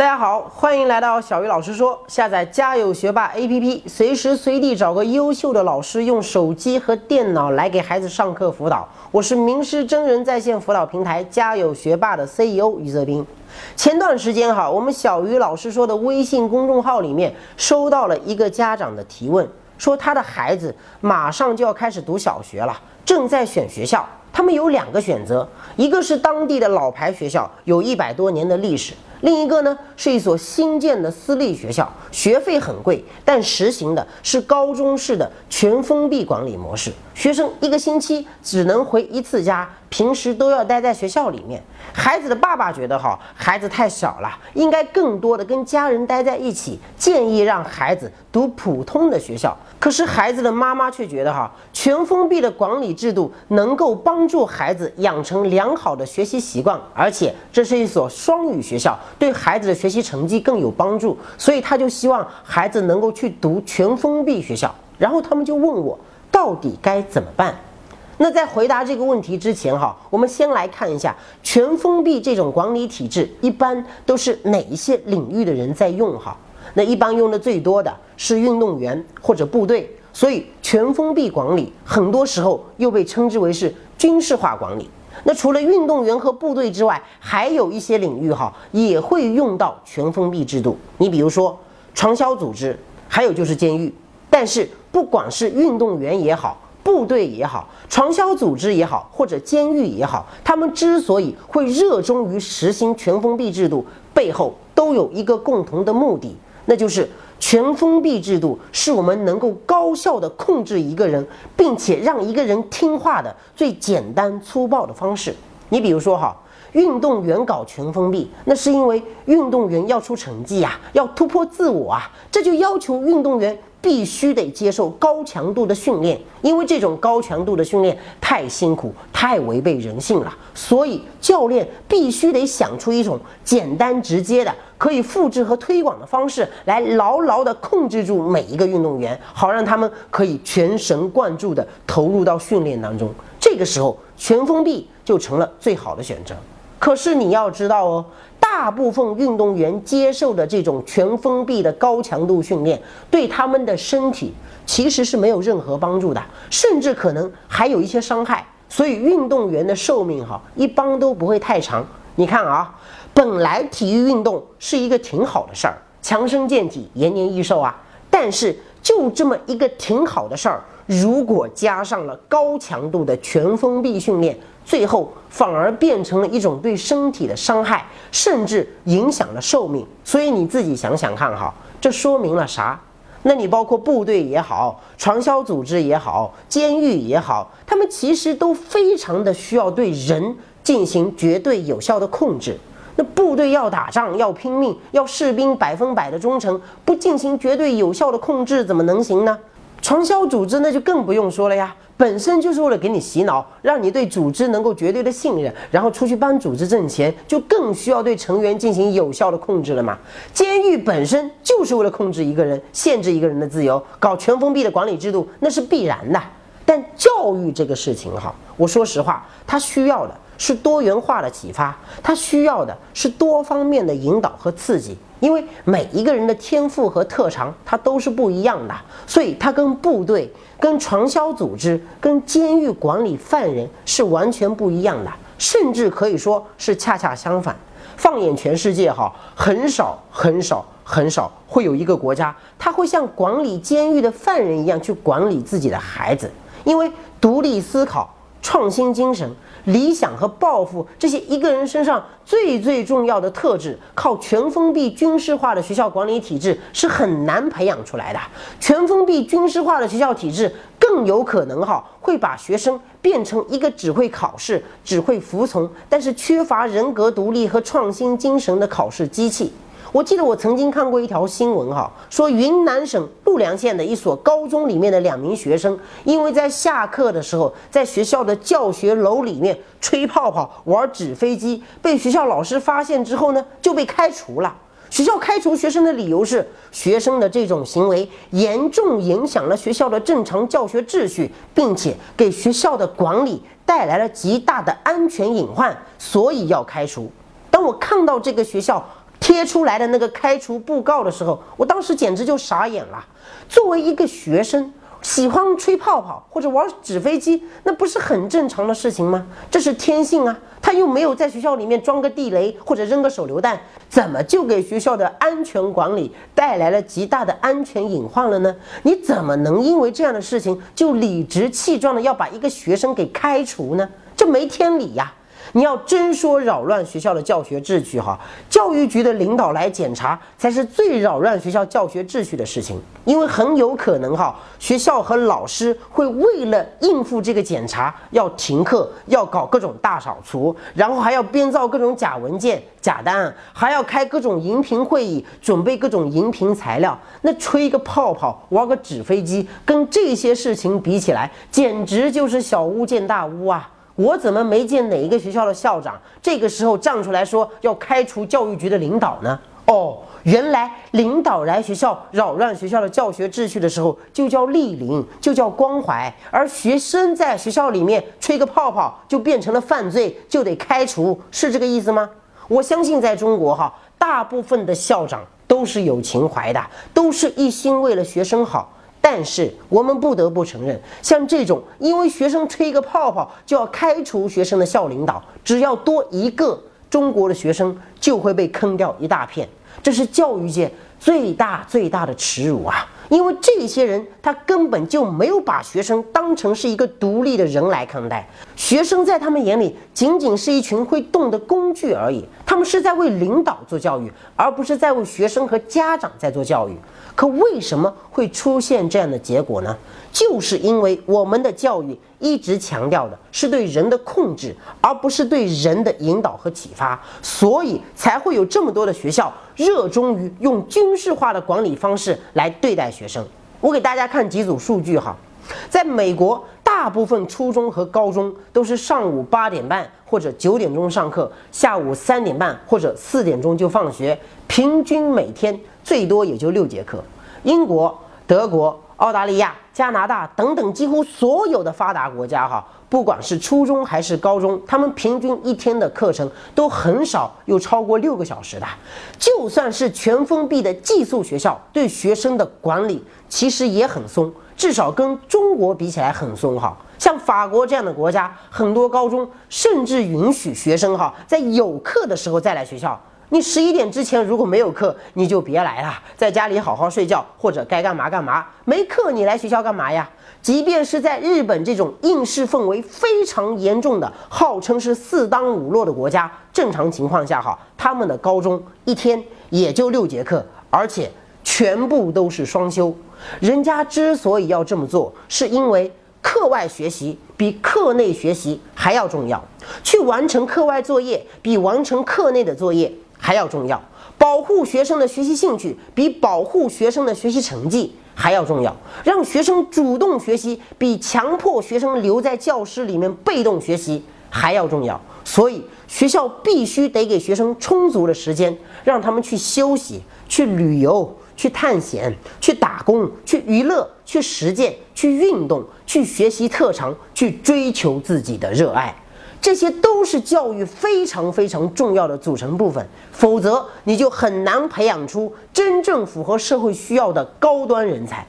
大家好，欢迎来到小鱼老师说。下载家有学霸 APP，随时随地找个优秀的老师，用手机和电脑来给孩子上课辅导。我是名师真人在线辅导平台家有学霸的 CEO 于泽斌。前段时间哈，我们小鱼老师说的微信公众号里面收到了一个家长的提问，说他的孩子马上就要开始读小学了，正在选学校。他们有两个选择，一个是当地的老牌学校，有一百多年的历史。另一个呢，是一所新建的私立学校，学费很贵，但实行的是高中式的全封闭管理模式，学生一个星期只能回一次家，平时都要待在学校里面。孩子的爸爸觉得哈，孩子太小了，应该更多的跟家人待在一起，建议让孩子读普通的学校。可是孩子的妈妈却觉得哈，全封闭的管理制度能够帮助孩子养成良好的学习习惯，而且这是一所双语学校。对孩子的学习成绩更有帮助，所以他就希望孩子能够去读全封闭学校。然后他们就问我，到底该怎么办？那在回答这个问题之前，哈，我们先来看一下全封闭这种管理体制一般都是哪一些领域的人在用？哈，那一般用的最多的是运动员或者部队，所以全封闭管理很多时候又被称之为是军事化管理。那除了运动员和部队之外，还有一些领域哈也会用到全封闭制度。你比如说传销组织，还有就是监狱。但是不管是运动员也好，部队也好，传销组织也好，或者监狱也好，他们之所以会热衷于实行全封闭制度，背后都有一个共同的目的，那就是。全封闭制度是我们能够高效的控制一个人，并且让一个人听话的最简单粗暴的方式。你比如说哈，运动员搞全封闭，那是因为运动员要出成绩呀，要突破自我啊，这就要求运动员。必须得接受高强度的训练，因为这种高强度的训练太辛苦、太违背人性了，所以教练必须得想出一种简单直接的、可以复制和推广的方式，来牢牢地控制住每一个运动员，好让他们可以全神贯注地投入到训练当中。这个时候，全封闭就成了最好的选择。可是你要知道哦。大部分运动员接受的这种全封闭的高强度训练，对他们的身体其实是没有任何帮助的，甚至可能还有一些伤害。所以运动员的寿命哈，一般都不会太长。你看啊，本来体育运动是一个挺好的事儿，强身健体、延年益寿啊。但是就这么一个挺好的事儿，如果加上了高强度的全封闭训练。最后反而变成了一种对身体的伤害，甚至影响了寿命。所以你自己想想看哈，这说明了啥？那你包括部队也好，传销组织也好，监狱也好，他们其实都非常的需要对人进行绝对有效的控制。那部队要打仗要拼命，要士兵百分百的忠诚，不进行绝对有效的控制怎么能行呢？传销组织那就更不用说了呀。本身就是为了给你洗脑，让你对组织能够绝对的信任，然后出去帮组织挣钱，就更需要对成员进行有效的控制了嘛。监狱本身就是为了控制一个人，限制一个人的自由，搞全封闭的管理制度，那是必然的。但教育这个事情哈，我说实话，它需要的是多元化的启发，它需要的是多方面的引导和刺激。因为每一个人的天赋和特长，它都是不一样的，所以它跟部队、跟传销组织、跟监狱管理犯人是完全不一样的，甚至可以说是恰恰相反。放眼全世界，哈，很少、很少、很少会有一个国家，他会像管理监狱的犯人一样去管理自己的孩子，因为独立思考、创新精神。理想和抱负这些一个人身上最最重要的特质，靠全封闭军事化的学校管理体制是很难培养出来的。全封闭军事化的学校体制更有可能哈会把学生变成一个只会考试、只会服从，但是缺乏人格独立和创新精神的考试机器。我记得我曾经看过一条新闻哈，说云南省陆良县的一所高中里面的两名学生，因为在下课的时候在学校的教学楼里面吹泡泡、玩纸飞机，被学校老师发现之后呢，就被开除了。学校开除学生的理由是，学生的这种行为严重影响了学校的正常教学秩序，并且给学校的管理带来了极大的安全隐患，所以要开除。当我看到这个学校贴出来的那个开除布告的时候，我当时简直就傻眼了。作为一个学生，喜欢吹泡泡或者玩纸飞机，那不是很正常的事情吗？这是天性啊。他又没有在学校里面装个地雷或者扔个手榴弹，怎么就给学校的安全管理带来了极大的安全隐患了呢？你怎么能因为这样的事情就理直气壮的要把一个学生给开除呢？这没天理呀！你要真说扰乱学校的教学秩序，哈，教育局的领导来检查才是最扰乱学校教学秩序的事情，因为很有可能，哈，学校和老师会为了应付这个检查，要停课，要搞各种大扫除，然后还要编造各种假文件、假单，还要开各种荧屏会议，准备各种荧屏材料。那吹个泡泡，玩个纸飞机，跟这些事情比起来，简直就是小巫见大巫啊！我怎么没见哪一个学校的校长这个时候站出来说要开除教育局的领导呢？哦，原来领导来学校扰乱学校的教学秩序的时候，就叫莅临，就叫关怀；而学生在学校里面吹个泡泡，就变成了犯罪，就得开除，是这个意思吗？我相信在中国哈，大部分的校长都是有情怀的，都是一心为了学生好。但是我们不得不承认，像这种因为学生吹一个泡泡就要开除学生的校领导，只要多一个，中国的学生就会被坑掉一大片。这是教育界最大最大的耻辱啊！因为这些人他根本就没有把学生当成是一个独立的人来看待，学生在他们眼里仅仅是一群会动的工具而已。他们是在为领导做教育，而不是在为学生和家长在做教育。可为什么会出现这样的结果呢？就是因为我们的教育一直强调的是对人的控制，而不是对人的引导和启发，所以才会有这么多的学校热衷于用军事化的管理方式来对待学生。我给大家看几组数据哈，在美国，大部分初中和高中都是上午八点半或者九点钟上课，下午三点半或者四点钟就放学，平均每天。最多也就六节课。英国、德国、澳大利亚、加拿大等等几乎所有的发达国家，哈，不管是初中还是高中，他们平均一天的课程都很少有超过六个小时的。就算是全封闭的寄宿学校，对学生的管理其实也很松，至少跟中国比起来很松，哈。像法国这样的国家，很多高中甚至允许学生，哈，在有课的时候再来学校。你十一点之前如果没有课，你就别来了，在家里好好睡觉，或者该干嘛干嘛。没课你来学校干嘛呀？即便是在日本这种应试氛围非常严重的、号称是四当五落的国家，正常情况下哈，他们的高中一天也就六节课，而且全部都是双休。人家之所以要这么做，是因为课外学习比课内学习还要重要，去完成课外作业比完成课内的作业。还要重要，保护学生的学习兴趣比保护学生的学习成绩还要重要。让学生主动学习比强迫学生留在教室里面被动学习还要重要。所以学校必须得给学生充足的时间，让他们去休息、去旅游、去探险、去打工、去娱乐、去实践、去运动、去学习特长、去追求自己的热爱。这些都是教育非常非常重要的组成部分，否则你就很难培养出真正符合社会需要的高端人才。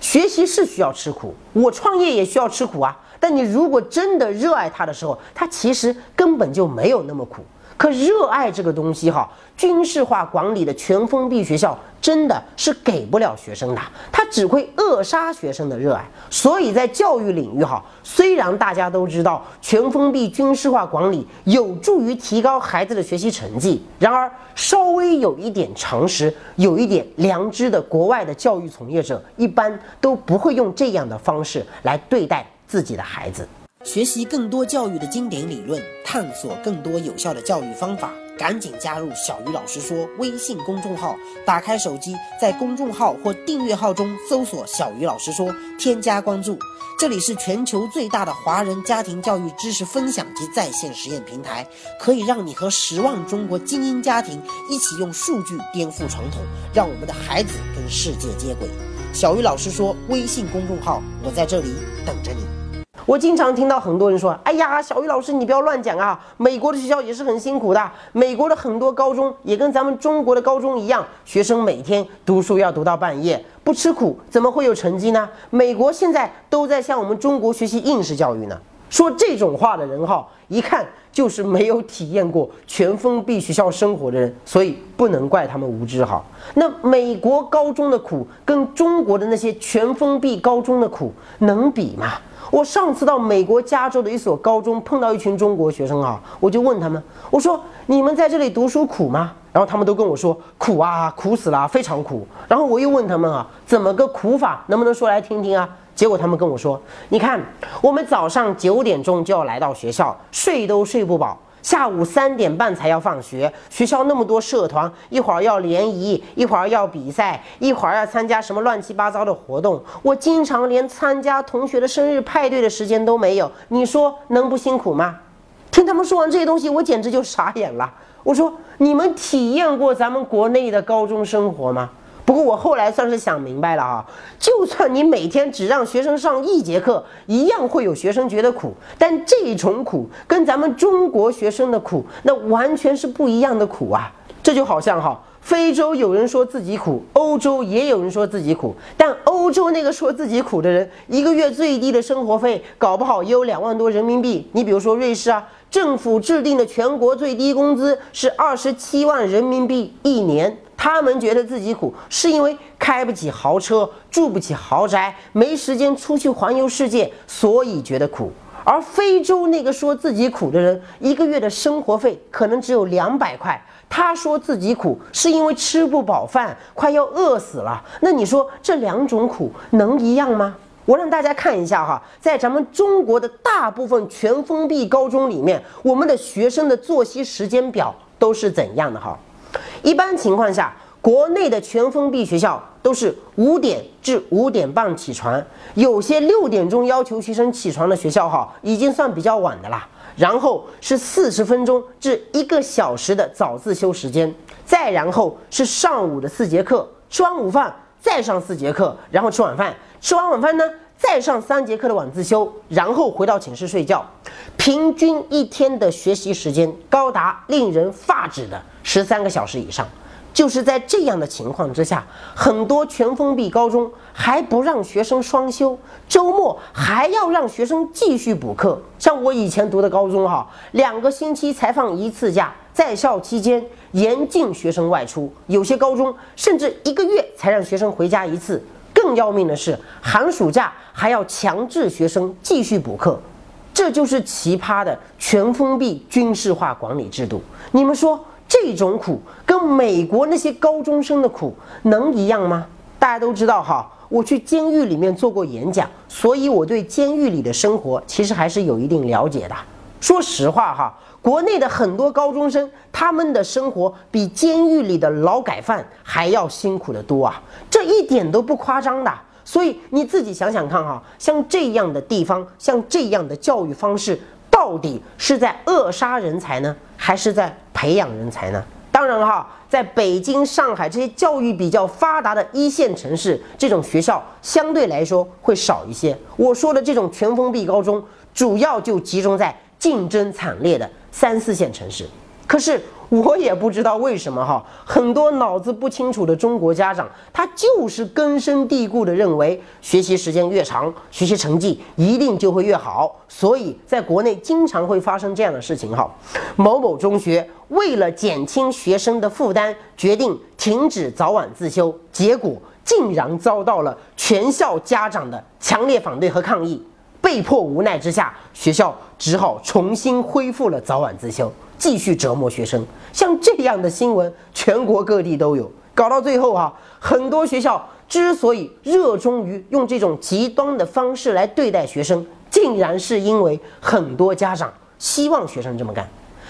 学习是需要吃苦，我创业也需要吃苦啊。但你如果真的热爱它的时候，它其实根本就没有那么苦。可热爱这个东西哈，军事化管理的全封闭学校真的是给不了学生的，它只会扼杀学生的热爱。所以在教育领域哈，虽然大家都知道全封闭军事化管理有助于提高孩子的学习成绩，然而稍微有一点常识、有一点良知的国外的教育从业者，一般都不会用这样的方式来对待自己的孩子。学习更多教育的经典理论，探索更多有效的教育方法。赶紧加入小鱼老师说微信公众号，打开手机，在公众号或订阅号中搜索“小鱼老师说”，添加关注。这里是全球最大的华人家庭教育知识分享及在线实验平台，可以让你和十万中国精英家庭一起用数据颠覆传统，让我们的孩子跟世界接轨。小鱼老师说微信公众号，我在这里等着你。我经常听到很多人说：“哎呀，小鱼老师，你不要乱讲啊！美国的学校也是很辛苦的，美国的很多高中也跟咱们中国的高中一样，学生每天读书要读到半夜，不吃苦怎么会有成绩呢？美国现在都在向我们中国学习应试教育呢。”说这种话的人哈，一看就是没有体验过全封闭学校生活的人，所以不能怪他们无知哈。那美国高中的苦跟中国的那些全封闭高中的苦能比吗？我上次到美国加州的一所高中，碰到一群中国学生啊，我就问他们，我说你们在这里读书苦吗？然后他们都跟我说苦啊，苦死了，非常苦。然后我又问他们啊，怎么个苦法？能不能说来听听啊？结果他们跟我说，你看，我们早上九点钟就要来到学校，睡都睡不饱。下午三点半才要放学，学校那么多社团，一会儿要联谊，一会儿要比赛，一会儿要参加什么乱七八糟的活动，我经常连参加同学的生日派对的时间都没有。你说能不辛苦吗？听他们说完这些东西，我简直就傻眼了。我说，你们体验过咱们国内的高中生活吗？不过我后来算是想明白了啊，就算你每天只让学生上一节课，一样会有学生觉得苦。但这种苦跟咱们中国学生的苦，那完全是不一样的苦啊！这就好像哈，非洲有人说自己苦，欧洲也有人说自己苦，但欧洲那个说自己苦的人，一个月最低的生活费搞不好也有两万多人民币。你比如说瑞士啊，政府制定的全国最低工资是二十七万人民币一年。他们觉得自己苦，是因为开不起豪车，住不起豪宅，没时间出去环游世界，所以觉得苦。而非洲那个说自己苦的人，一个月的生活费可能只有两百块，他说自己苦，是因为吃不饱饭，快要饿死了。那你说这两种苦能一样吗？我让大家看一下哈，在咱们中国的大部分全封闭高中里面，我们的学生的作息时间表都是怎样的哈？一般情况下，国内的全封闭学校都是五点至五点半起床，有些六点钟要求学生起床的学校哈，已经算比较晚的啦。然后是四十分钟至一个小时的早自修时间，再然后是上午的四节课，吃完午饭再上四节课，然后吃晚饭，吃完晚饭呢再上三节课的晚自修，然后回到寝室睡觉。平均一天的学习时间高达令人发指的。十三个小时以上，就是在这样的情况之下，很多全封闭高中还不让学生双休，周末还要让学生继续补课。像我以前读的高中哈，两个星期才放一次假，在校期间严禁学生外出，有些高中甚至一个月才让学生回家一次。更要命的是，寒暑假还要强制学生继续补课，这就是奇葩的全封闭军事化管理制度。你们说？这种苦跟美国那些高中生的苦能一样吗？大家都知道哈，我去监狱里面做过演讲，所以我对监狱里的生活其实还是有一定了解的。说实话哈，国内的很多高中生他们的生活比监狱里的劳改犯还要辛苦的多啊，这一点都不夸张的。所以你自己想想看哈，像这样的地方，像这样的教育方式。到底是在扼杀人才呢，还是在培养人才呢？当然哈，在北京、上海这些教育比较发达的一线城市，这种学校相对来说会少一些。我说的这种全封闭高中，主要就集中在竞争惨烈的三四线城市。可是。我也不知道为什么哈，很多脑子不清楚的中国家长，他就是根深蒂固的认为，学习时间越长，学习成绩一定就会越好。所以，在国内经常会发生这样的事情哈。某某中学为了减轻学生的负担，决定停止早晚自修，结果竟然遭到了全校家长的强烈反对和抗议。被迫无奈之下，学校只好重新恢复了早晚自修。继续折磨学生，像这样的新闻，全国各地都有。搞到最后啊，很多学校之所以热衷于用这种极端的方式来对待学生，竟然是因为很多家长希望学生这么干。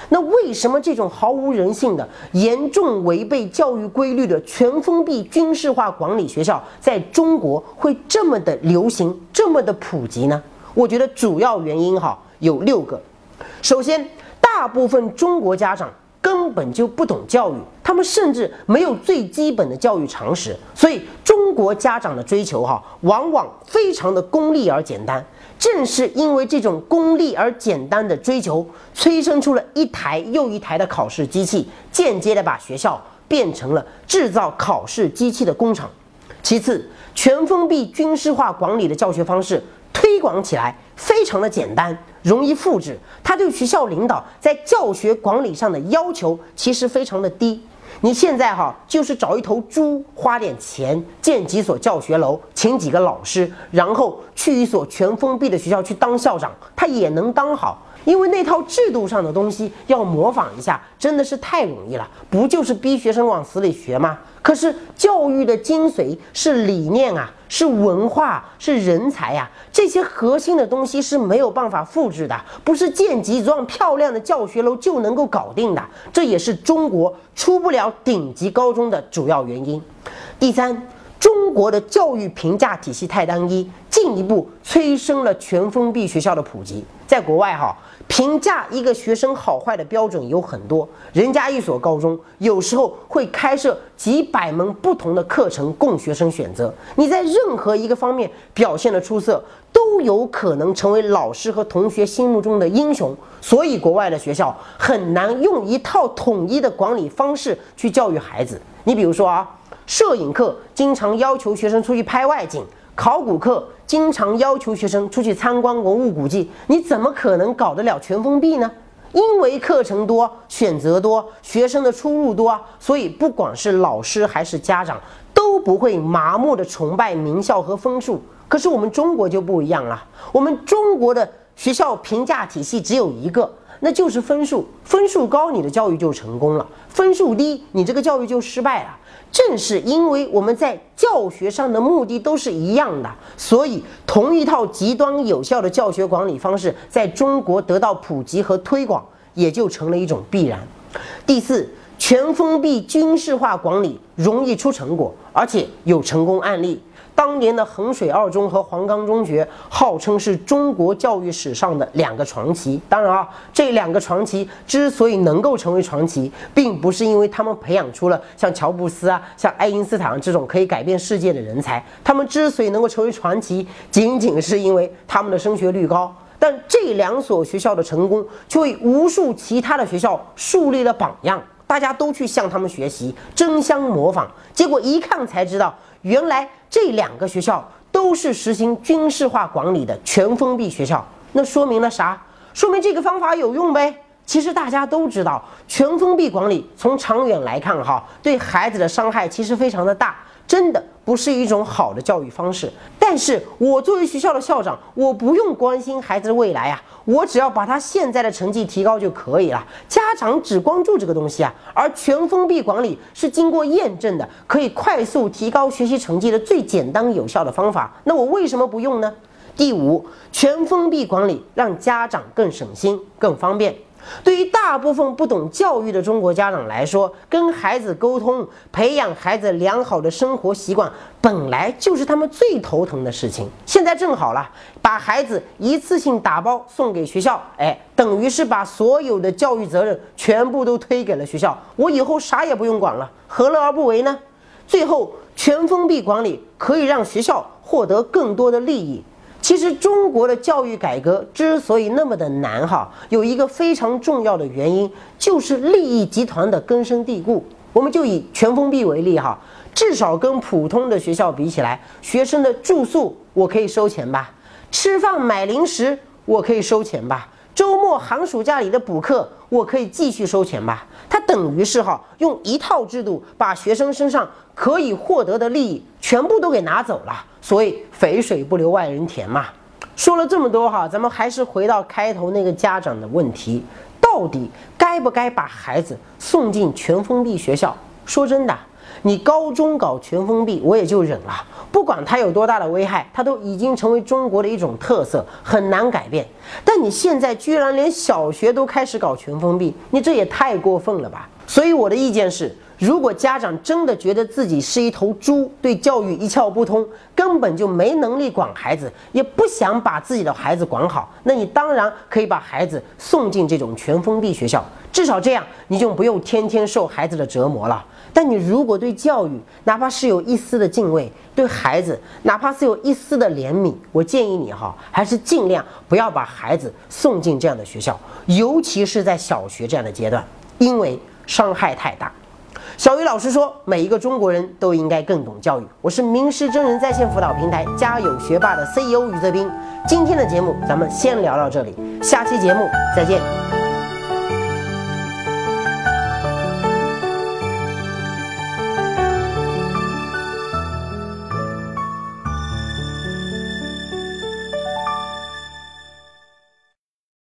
那为什么这种毫无人性的、严重违背教育规律的全封闭军事化管理学校在中国会这么的流行、这么的普及呢？我觉得主要原因哈有六个。首先，大部分中国家长根本就不懂教育，他们甚至没有最基本的教育常识，所以中国家长的追求哈往往非常的功利而简单。正是因为这种功利而简单的追求，催生出了一台又一台的考试机器，间接的把学校变成了制造考试机器的工厂。其次，全封闭军事化管理的教学方式推广起来非常的简单，容易复制。他对学校领导在教学管理上的要求其实非常的低。你现在哈就是找一头猪，花点钱建几所教学楼，请几个老师，然后去一所全封闭的学校去当校长，他也能当好。因为那套制度上的东西要模仿一下，真的是太容易了，不就是逼学生往死里学吗？可是教育的精髓是理念啊，是文化，是人才呀，这些核心的东西是没有办法复制的，不是建几幢漂亮的教学楼就能够搞定的。这也是中国出不了顶级高中的主要原因。第三，中国的教育评价体系太单一，进一步催生了全封闭学校的普及。在国外哈。评价一个学生好坏的标准有很多，人家一所高中有时候会开设几百门不同的课程供学生选择。你在任何一个方面表现的出色，都有可能成为老师和同学心目中的英雄。所以，国外的学校很难用一套统一的管理方式去教育孩子。你比如说啊，摄影课经常要求学生出去拍外景。考古课经常要求学生出去参观文物古迹，你怎么可能搞得了全封闭呢？因为课程多、选择多、学生的出入多，所以不管是老师还是家长都不会麻木的崇拜名校和分数。可是我们中国就不一样了，我们中国的学校评价体系只有一个。那就是分数，分数高，你的教育就成功了；分数低，你这个教育就失败了。正是因为我们在教学上的目的都是一样的，所以同一套极端有效的教学管理方式在中国得到普及和推广，也就成了一种必然。第四，全封闭军事化管理容易出成果，而且有成功案例。当年的衡水二中和黄冈中学号称是中国教育史上的两个传奇。当然啊，这两个传奇之所以能够成为传奇，并不是因为他们培养出了像乔布斯啊、像爱因斯坦这种可以改变世界的人才。他们之所以能够成为传奇，仅仅是因为他们的升学率高。但这两所学校的成功，却为无数其他的学校树立了榜样，大家都去向他们学习，争相模仿。结果一看才知道。原来这两个学校都是实行军事化管理的全封闭学校，那说明了啥？说明这个方法有用呗。其实大家都知道，全封闭管理从长远来看，哈，对孩子的伤害其实非常的大。真的不是一种好的教育方式，但是我作为学校的校长，我不用关心孩子的未来啊，我只要把他现在的成绩提高就可以了。家长只关注这个东西啊，而全封闭管理是经过验证的，可以快速提高学习成绩的最简单有效的方法。那我为什么不用呢？第五，全封闭管理让家长更省心、更方便。对于大部分不懂教育的中国家长来说，跟孩子沟通、培养孩子良好的生活习惯，本来就是他们最头疼的事情。现在正好了，把孩子一次性打包送给学校，哎，等于是把所有的教育责任全部都推给了学校，我以后啥也不用管了，何乐而不为呢？最后，全封闭管理可以让学校获得更多的利益。其实中国的教育改革之所以那么的难，哈，有一个非常重要的原因，就是利益集团的根深蒂固。我们就以全封闭为例，哈，至少跟普通的学校比起来，学生的住宿我可以收钱吧，吃饭买零食我可以收钱吧。周末寒暑假里的补课，我可以继续收钱吧？它等于是哈，用一套制度把学生身上可以获得的利益全部都给拿走了。所以肥水不流外人田嘛。说了这么多哈，咱们还是回到开头那个家长的问题：到底该不该把孩子送进全封闭学校？说真的，你高中搞全封闭，我也就忍了。不管它有多大的危害，它都已经成为中国的一种特色，很难改变。但你现在居然连小学都开始搞全封闭，你这也太过分了吧！所以我的意见是，如果家长真的觉得自己是一头猪，对教育一窍不通，根本就没能力管孩子，也不想把自己的孩子管好，那你当然可以把孩子送进这种全封闭学校，至少这样你就不用天天受孩子的折磨了。但你如果对教育哪怕是有一丝的敬畏，对孩子哪怕是有一丝的怜悯，我建议你哈，还是尽量不要把孩子送进这样的学校，尤其是在小学这样的阶段，因为伤害太大。小鱼老师说，每一个中国人都应该更懂教育。我是名师真人在线辅导平台家有学霸的 CEO 余泽斌。今天的节目咱们先聊到这里，下期节目再见。